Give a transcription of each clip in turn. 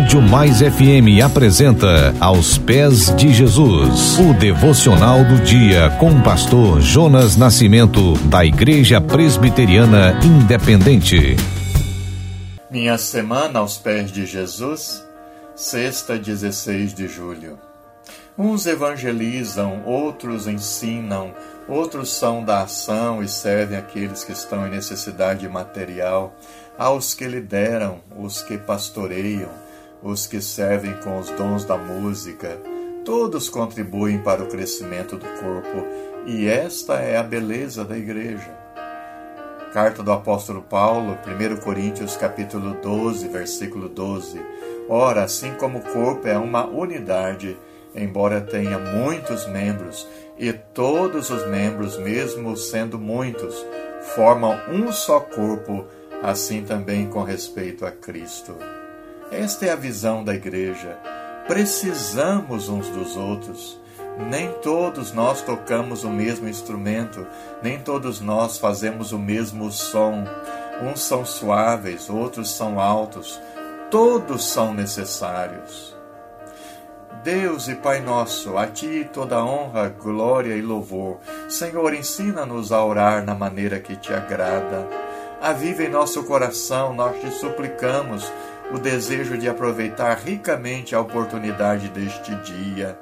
Rádio Mais FM apresenta Aos Pés de Jesus, o devocional do dia com o pastor Jonas Nascimento, da Igreja Presbiteriana Independente. Minha semana aos pés de Jesus, sexta, 16 de julho. Uns evangelizam, outros ensinam, outros são da ação e servem aqueles que estão em necessidade material, aos que lideram, os que pastoreiam, os que servem com os dons da música. Todos contribuem para o crescimento do corpo e esta é a beleza da igreja. Carta do apóstolo Paulo, 1 Coríntios capítulo 12, versículo 12. Ora, assim como o corpo é uma unidade, embora tenha muitos membros, e todos os membros, mesmo sendo muitos, formam um só corpo, assim também com respeito a Cristo. Esta é a visão da igreja. Precisamos uns dos outros. Nem todos nós tocamos o mesmo instrumento, nem todos nós fazemos o mesmo som. Uns são suaves, outros são altos, todos são necessários. Deus e Pai nosso, a Ti toda honra, glória e louvor. Senhor, ensina-nos a orar na maneira que Te agrada. Aviva em nosso coração, nós te suplicamos, o desejo de aproveitar ricamente a oportunidade deste dia.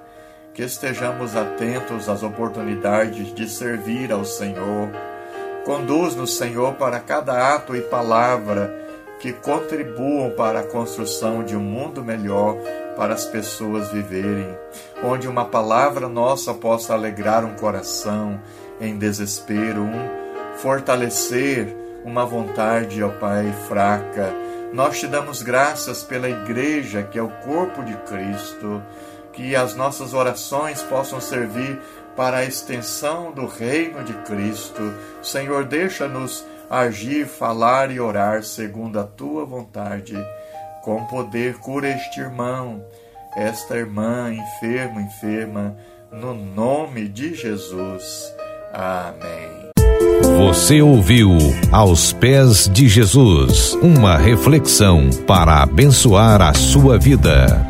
Que estejamos atentos às oportunidades de servir ao Senhor. Conduz-nos, Senhor, para cada ato e palavra que contribuam para a construção de um mundo melhor para as pessoas viverem, onde uma palavra nossa possa alegrar um coração em desespero, um fortalecer uma vontade, ó Pai, fraca. Nós te damos graças pela igreja, que é o corpo de Cristo, que as nossas orações possam servir para a extensão do reino de Cristo. Senhor, deixa-nos agir, falar e orar segundo a tua vontade. Com poder, cura este irmão, esta irmã, enfermo, enferma, no nome de Jesus. Amém. Você ouviu Aos Pés de Jesus uma reflexão para abençoar a sua vida.